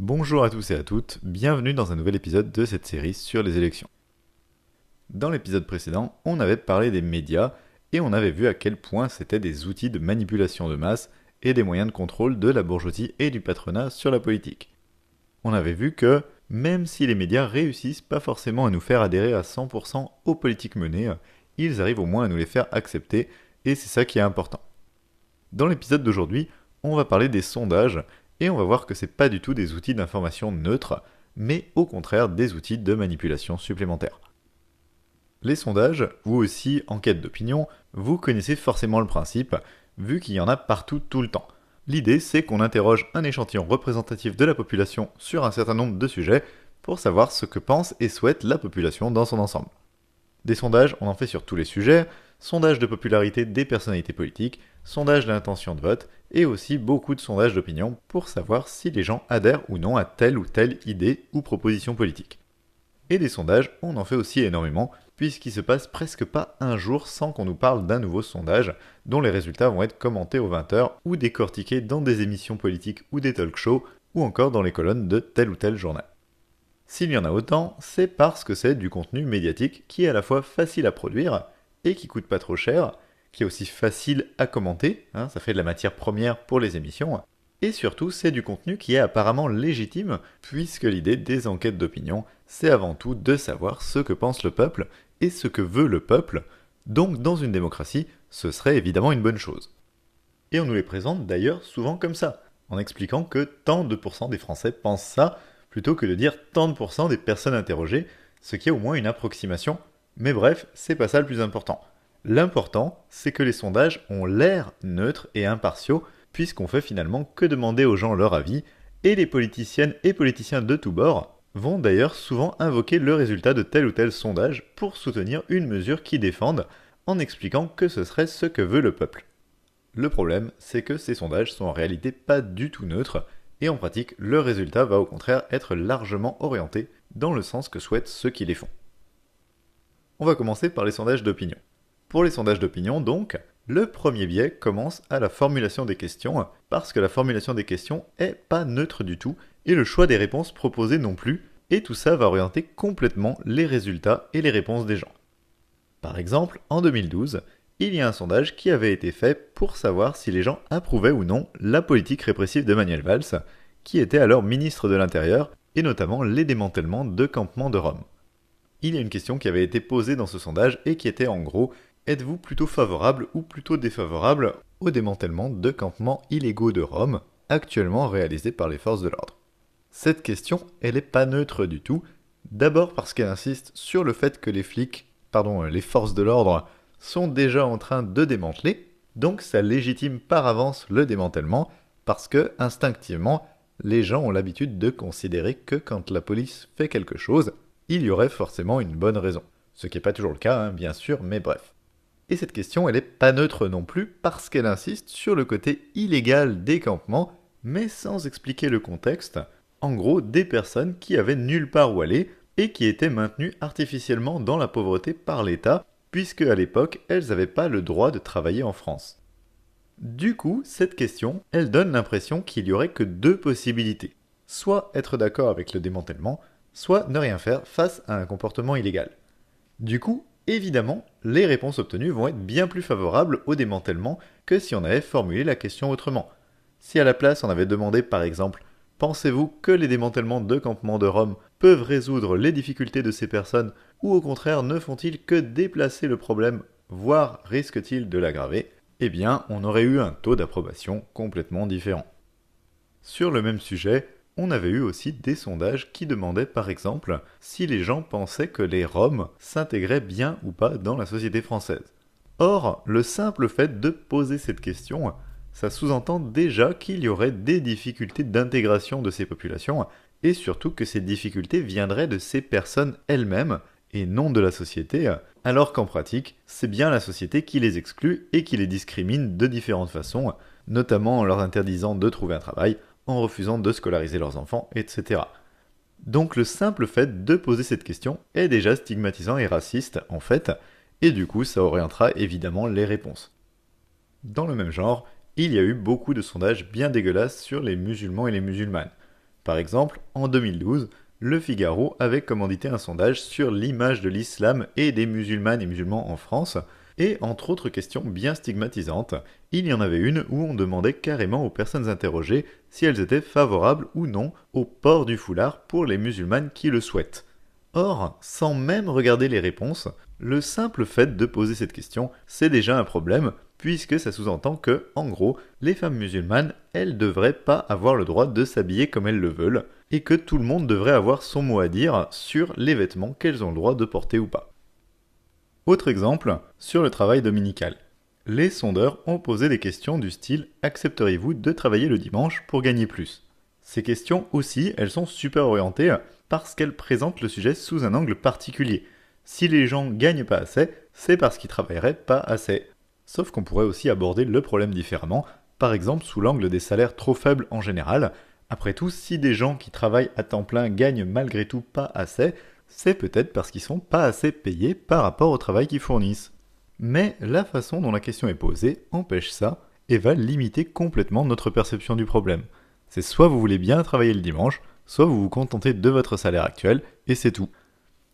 Bonjour à tous et à toutes, bienvenue dans un nouvel épisode de cette série sur les élections. Dans l'épisode précédent, on avait parlé des médias et on avait vu à quel point c'était des outils de manipulation de masse et des moyens de contrôle de la bourgeoisie et du patronat sur la politique. On avait vu que, même si les médias réussissent pas forcément à nous faire adhérer à 100% aux politiques menées, ils arrivent au moins à nous les faire accepter et c'est ça qui est important. Dans l'épisode d'aujourd'hui, on va parler des sondages et on va voir que ce n'est pas du tout des outils d'information neutres, mais au contraire des outils de manipulation supplémentaires. Les sondages, ou aussi enquêtes d'opinion, vous connaissez forcément le principe, vu qu'il y en a partout tout le temps. L'idée, c'est qu'on interroge un échantillon représentatif de la population sur un certain nombre de sujets pour savoir ce que pense et souhaite la population dans son ensemble. Des sondages, on en fait sur tous les sujets, sondages de popularité des personnalités politiques, sondages d'intention de vote, et aussi beaucoup de sondages d'opinion pour savoir si les gens adhèrent ou non à telle ou telle idée ou proposition politique. Et des sondages, on en fait aussi énormément, puisqu'il se passe presque pas un jour sans qu'on nous parle d'un nouveau sondage, dont les résultats vont être commentés aux 20h ou décortiqués dans des émissions politiques ou des talk shows, ou encore dans les colonnes de tel ou tel journal. S'il y en a autant, c'est parce que c'est du contenu médiatique qui est à la fois facile à produire et qui coûte pas trop cher, qui est aussi facile à commenter, hein, ça fait de la matière première pour les émissions, et surtout c'est du contenu qui est apparemment légitime, puisque l'idée des enquêtes d'opinion, c'est avant tout de savoir ce que pense le peuple et ce que veut le peuple, donc dans une démocratie, ce serait évidemment une bonne chose. Et on nous les présente d'ailleurs souvent comme ça, en expliquant que tant de pourcents des Français pensent ça, plutôt que de dire tant de pourcents des personnes interrogées, ce qui est au moins une approximation, mais bref, c'est pas ça le plus important. L'important, c'est que les sondages ont l'air neutres et impartiaux, puisqu'on fait finalement que demander aux gens leur avis, et les politiciennes et politiciens de tous bords vont d'ailleurs souvent invoquer le résultat de tel ou tel sondage pour soutenir une mesure qu'ils défendent, en expliquant que ce serait ce que veut le peuple. Le problème, c'est que ces sondages sont en réalité pas du tout neutres, et en pratique, le résultat va au contraire être largement orienté dans le sens que souhaitent ceux qui les font. On va commencer par les sondages d'opinion. Pour les sondages d'opinion, donc, le premier biais commence à la formulation des questions, parce que la formulation des questions est pas neutre du tout, et le choix des réponses proposées non plus, et tout ça va orienter complètement les résultats et les réponses des gens. Par exemple, en 2012, il y a un sondage qui avait été fait pour savoir si les gens approuvaient ou non la politique répressive de Manuel Valls, qui était alors ministre de l'Intérieur, et notamment les démantèlements de campements de Rome. Il y a une question qui avait été posée dans ce sondage et qui était en gros Êtes-vous plutôt favorable ou plutôt défavorable au démantèlement de campements illégaux de Rome, actuellement réalisés par les forces de l'ordre? Cette question, elle n'est pas neutre du tout. D'abord parce qu'elle insiste sur le fait que les flics, pardon, les forces de l'ordre, sont déjà en train de démanteler, donc ça légitime par avance le démantèlement, parce que, instinctivement, les gens ont l'habitude de considérer que quand la police fait quelque chose, il y aurait forcément une bonne raison. Ce qui n'est pas toujours le cas, hein, bien sûr, mais bref. Et cette question, elle n'est pas neutre non plus parce qu'elle insiste sur le côté illégal des campements, mais sans expliquer le contexte. En gros, des personnes qui avaient nulle part où aller et qui étaient maintenues artificiellement dans la pauvreté par l'État, puisque à l'époque, elles n'avaient pas le droit de travailler en France. Du coup, cette question, elle donne l'impression qu'il y aurait que deux possibilités. Soit être d'accord avec le démantèlement, soit ne rien faire face à un comportement illégal. Du coup, évidemment, les réponses obtenues vont être bien plus favorables au démantèlement que si on avait formulé la question autrement. Si à la place on avait demandé par exemple Pensez-vous que les démantèlements de campements de Rome peuvent résoudre les difficultés de ces personnes ou au contraire ne font-ils que déplacer le problème, voire risquent-ils de l'aggraver? Eh bien, on aurait eu un taux d'approbation complètement différent. Sur le même sujet, on avait eu aussi des sondages qui demandaient par exemple si les gens pensaient que les Roms s'intégraient bien ou pas dans la société française. Or, le simple fait de poser cette question, ça sous-entend déjà qu'il y aurait des difficultés d'intégration de ces populations, et surtout que ces difficultés viendraient de ces personnes elles-mêmes, et non de la société, alors qu'en pratique, c'est bien la société qui les exclut et qui les discrimine de différentes façons, notamment en leur interdisant de trouver un travail, en refusant de scolariser leurs enfants, etc. Donc le simple fait de poser cette question est déjà stigmatisant et raciste en fait, et du coup ça orientera évidemment les réponses. Dans le même genre, il y a eu beaucoup de sondages bien dégueulasses sur les musulmans et les musulmanes. Par exemple, en 2012, Le Figaro avait commandité un sondage sur l'image de l'islam et des musulmanes et musulmans en France, et entre autres questions bien stigmatisantes, il y en avait une où on demandait carrément aux personnes interrogées si elles étaient favorables ou non au port du foulard pour les musulmanes qui le souhaitent. Or, sans même regarder les réponses, le simple fait de poser cette question, c'est déjà un problème, puisque ça sous-entend que, en gros, les femmes musulmanes, elles devraient pas avoir le droit de s'habiller comme elles le veulent, et que tout le monde devrait avoir son mot à dire sur les vêtements qu'elles ont le droit de porter ou pas. Autre exemple, sur le travail dominical. Les sondeurs ont posé des questions du style Accepteriez-vous de travailler le dimanche pour gagner plus? Ces questions aussi, elles sont super orientées parce qu'elles présentent le sujet sous un angle particulier. Si les gens gagnent pas assez, c'est parce qu'ils travailleraient pas assez. Sauf qu'on pourrait aussi aborder le problème différemment, par exemple sous l'angle des salaires trop faibles en général. Après tout, si des gens qui travaillent à temps plein gagnent malgré tout pas assez, c'est peut-être parce qu'ils sont pas assez payés par rapport au travail qu'ils fournissent. Mais la façon dont la question est posée empêche ça et va limiter complètement notre perception du problème. C'est soit vous voulez bien travailler le dimanche, soit vous vous contentez de votre salaire actuel, et c'est tout.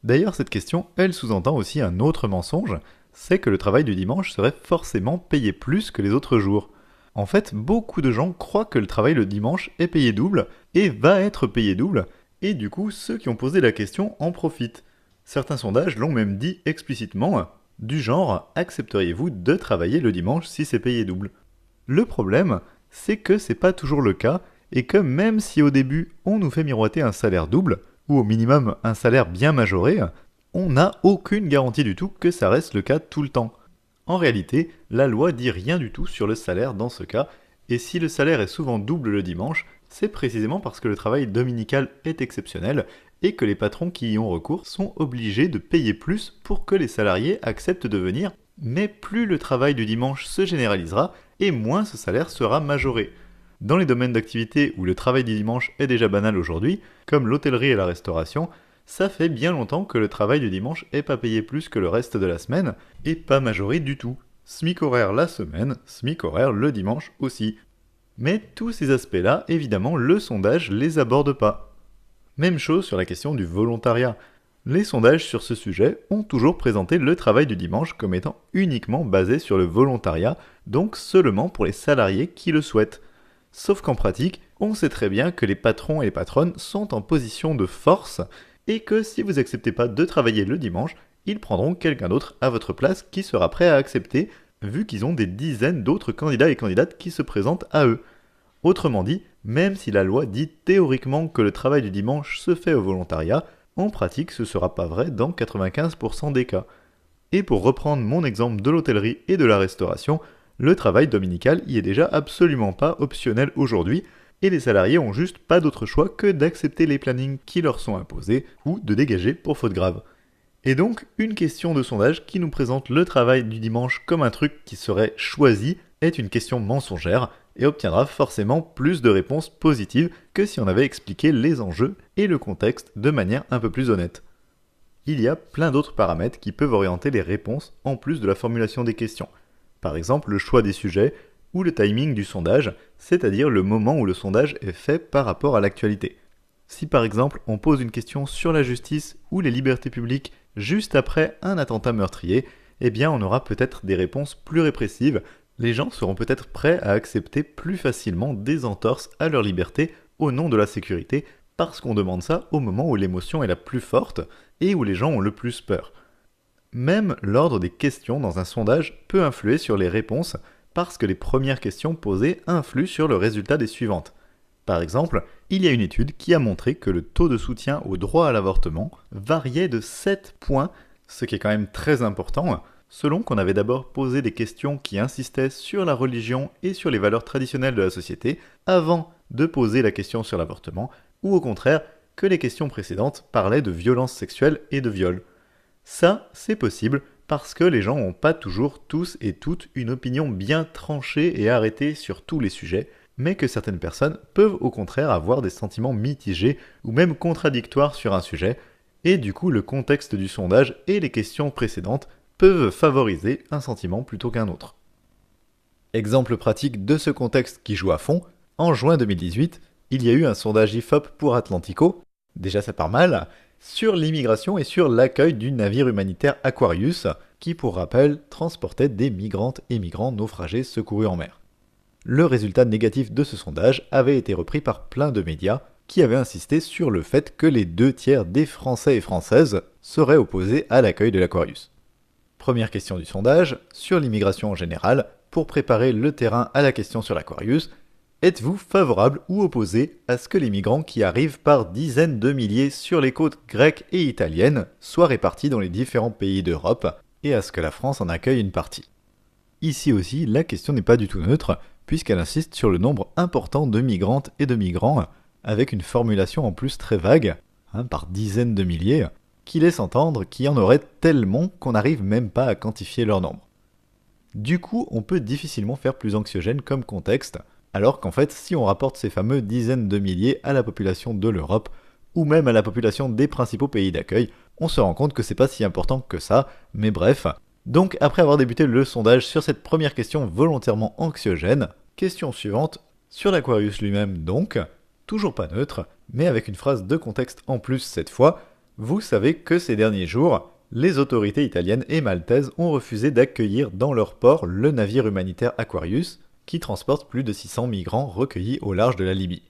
D'ailleurs, cette question, elle sous-entend aussi un autre mensonge, c'est que le travail du dimanche serait forcément payé plus que les autres jours. En fait, beaucoup de gens croient que le travail le dimanche est payé double, et va être payé double, et du coup, ceux qui ont posé la question en profitent. Certains sondages l'ont même dit explicitement, du genre accepteriez-vous de travailler le dimanche si c'est payé double? Le problème, c'est que c'est pas toujours le cas, et que même si au début on nous fait miroiter un salaire double, ou au minimum un salaire bien majoré, on n'a aucune garantie du tout que ça reste le cas tout le temps. En réalité, la loi dit rien du tout sur le salaire dans ce cas, et si le salaire est souvent double le dimanche, c'est précisément parce que le travail dominical est exceptionnel et que les patrons qui y ont recours sont obligés de payer plus pour que les salariés acceptent de venir, mais plus le travail du dimanche se généralisera et moins ce salaire sera majoré. Dans les domaines d'activité où le travail du dimanche est déjà banal aujourd'hui, comme l'hôtellerie et la restauration, ça fait bien longtemps que le travail du dimanche est pas payé plus que le reste de la semaine et pas majoré du tout. SMIC horaire la semaine, SMIC horaire le dimanche aussi. Mais tous ces aspects-là, évidemment, le sondage les aborde pas. Même chose sur la question du volontariat. Les sondages sur ce sujet ont toujours présenté le travail du dimanche comme étant uniquement basé sur le volontariat, donc seulement pour les salariés qui le souhaitent. Sauf qu'en pratique, on sait très bien que les patrons et les patronnes sont en position de force et que si vous n'acceptez pas de travailler le dimanche, ils prendront quelqu'un d'autre à votre place qui sera prêt à accepter vu qu'ils ont des dizaines d'autres candidats et candidates qui se présentent à eux. Autrement dit, même si la loi dit théoriquement que le travail du dimanche se fait au volontariat, en pratique ce sera pas vrai dans 95% des cas. Et pour reprendre mon exemple de l'hôtellerie et de la restauration, le travail dominical y est déjà absolument pas optionnel aujourd'hui, et les salariés ont juste pas d'autre choix que d'accepter les plannings qui leur sont imposés ou de dégager pour faute grave. Et donc, une question de sondage qui nous présente le travail du dimanche comme un truc qui serait choisi est une question mensongère et obtiendra forcément plus de réponses positives que si on avait expliqué les enjeux et le contexte de manière un peu plus honnête. Il y a plein d'autres paramètres qui peuvent orienter les réponses en plus de la formulation des questions. Par exemple, le choix des sujets ou le timing du sondage, c'est-à-dire le moment où le sondage est fait par rapport à l'actualité. Si par exemple on pose une question sur la justice ou les libertés publiques juste après un attentat meurtrier, eh bien on aura peut-être des réponses plus répressives, les gens seront peut-être prêts à accepter plus facilement des entorses à leur liberté au nom de la sécurité, parce qu'on demande ça au moment où l'émotion est la plus forte et où les gens ont le plus peur. Même l'ordre des questions dans un sondage peut influer sur les réponses parce que les premières questions posées influent sur le résultat des suivantes. Par exemple, il y a une étude qui a montré que le taux de soutien au droit à l'avortement variait de 7 points, ce qui est quand même très important, selon qu'on avait d'abord posé des questions qui insistaient sur la religion et sur les valeurs traditionnelles de la société avant de poser la question sur l'avortement, ou au contraire que les questions précédentes parlaient de violences sexuelles et de viol. Ça, c'est possible parce que les gens n'ont pas toujours tous et toutes une opinion bien tranchée et arrêtée sur tous les sujets, mais que certaines personnes peuvent au contraire avoir des sentiments mitigés ou même contradictoires sur un sujet, et du coup le contexte du sondage et les questions précédentes peuvent favoriser un sentiment plutôt qu'un autre. Exemple pratique de ce contexte qui joue à fond, en juin 2018, il y a eu un sondage IFOP pour Atlantico, déjà ça part mal, sur l'immigration et sur l'accueil du navire humanitaire Aquarius, qui pour rappel transportait des migrantes et migrants naufragés secourus en mer. Le résultat négatif de ce sondage avait été repris par plein de médias qui avaient insisté sur le fait que les deux tiers des Français et Françaises seraient opposés à l'accueil de l'Aquarius. Première question du sondage, sur l'immigration en général, pour préparer le terrain à la question sur l'Aquarius, êtes-vous favorable ou opposé à ce que les migrants qui arrivent par dizaines de milliers sur les côtes grecques et italiennes soient répartis dans les différents pays d'Europe et à ce que la France en accueille une partie? Ici aussi, la question n'est pas du tout neutre, puisqu'elle insiste sur le nombre important de migrantes et de migrants, avec une formulation en plus très vague, hein, par dizaines de milliers, qui laisse entendre qu'il y en aurait tellement qu'on n'arrive même pas à quantifier leur nombre. Du coup, on peut difficilement faire plus anxiogène comme contexte, alors qu'en fait, si on rapporte ces fameux dizaines de milliers à la population de l'Europe, ou même à la population des principaux pays d'accueil, on se rend compte que c'est pas si important que ça, mais bref. Donc, après avoir débuté le sondage sur cette première question volontairement anxiogène, Question suivante, sur l'Aquarius lui-même donc, toujours pas neutre, mais avec une phrase de contexte en plus cette fois, vous savez que ces derniers jours, les autorités italiennes et maltaises ont refusé d'accueillir dans leur port le navire humanitaire Aquarius, qui transporte plus de 600 migrants recueillis au large de la Libye.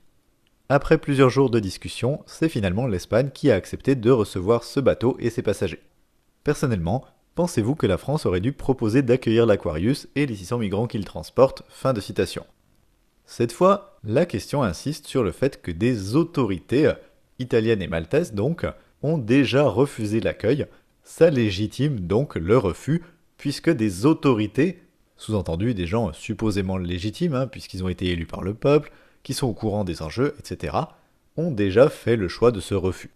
Après plusieurs jours de discussion, c'est finalement l'Espagne qui a accepté de recevoir ce bateau et ses passagers. Personnellement, Pensez-vous que la France aurait dû proposer d'accueillir l'Aquarius et les 600 migrants qu'il transporte? Fin de citation. Cette fois, la question insiste sur le fait que des autorités, italiennes et maltaises donc, ont déjà refusé l'accueil. Ça légitime donc le refus, puisque des autorités, sous-entendu des gens supposément légitimes, hein, puisqu'ils ont été élus par le peuple, qui sont au courant des enjeux, etc., ont déjà fait le choix de ce refus.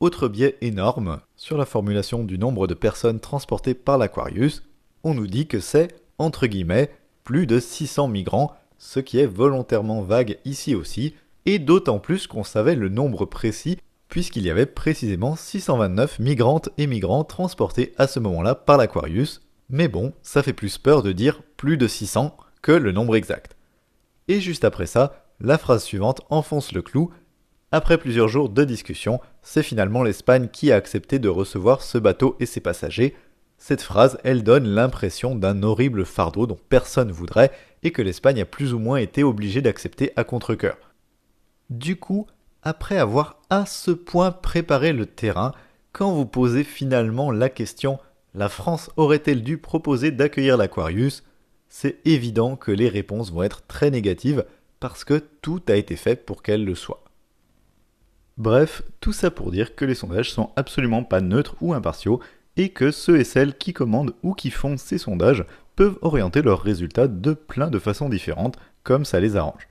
Autre biais énorme, sur la formulation du nombre de personnes transportées par l'Aquarius, on nous dit que c'est, entre guillemets, plus de 600 migrants, ce qui est volontairement vague ici aussi, et d'autant plus qu'on savait le nombre précis, puisqu'il y avait précisément 629 migrantes et migrants transportés à ce moment-là par l'Aquarius, mais bon, ça fait plus peur de dire plus de 600 que le nombre exact. Et juste après ça, la phrase suivante enfonce le clou, après plusieurs jours de discussion, c'est finalement l'Espagne qui a accepté de recevoir ce bateau et ses passagers. Cette phrase, elle donne l'impression d'un horrible fardeau dont personne voudrait et que l'Espagne a plus ou moins été obligée d'accepter à contre-coeur. Du coup, après avoir à ce point préparé le terrain, quand vous posez finalement la question la France aurait-elle dû proposer d'accueillir l'Aquarius? C'est évident que les réponses vont être très négatives parce que tout a été fait pour qu'elle le soit. Bref, tout ça pour dire que les sondages sont absolument pas neutres ou impartiaux et que ceux et celles qui commandent ou qui font ces sondages peuvent orienter leurs résultats de plein de façons différentes comme ça les arrange.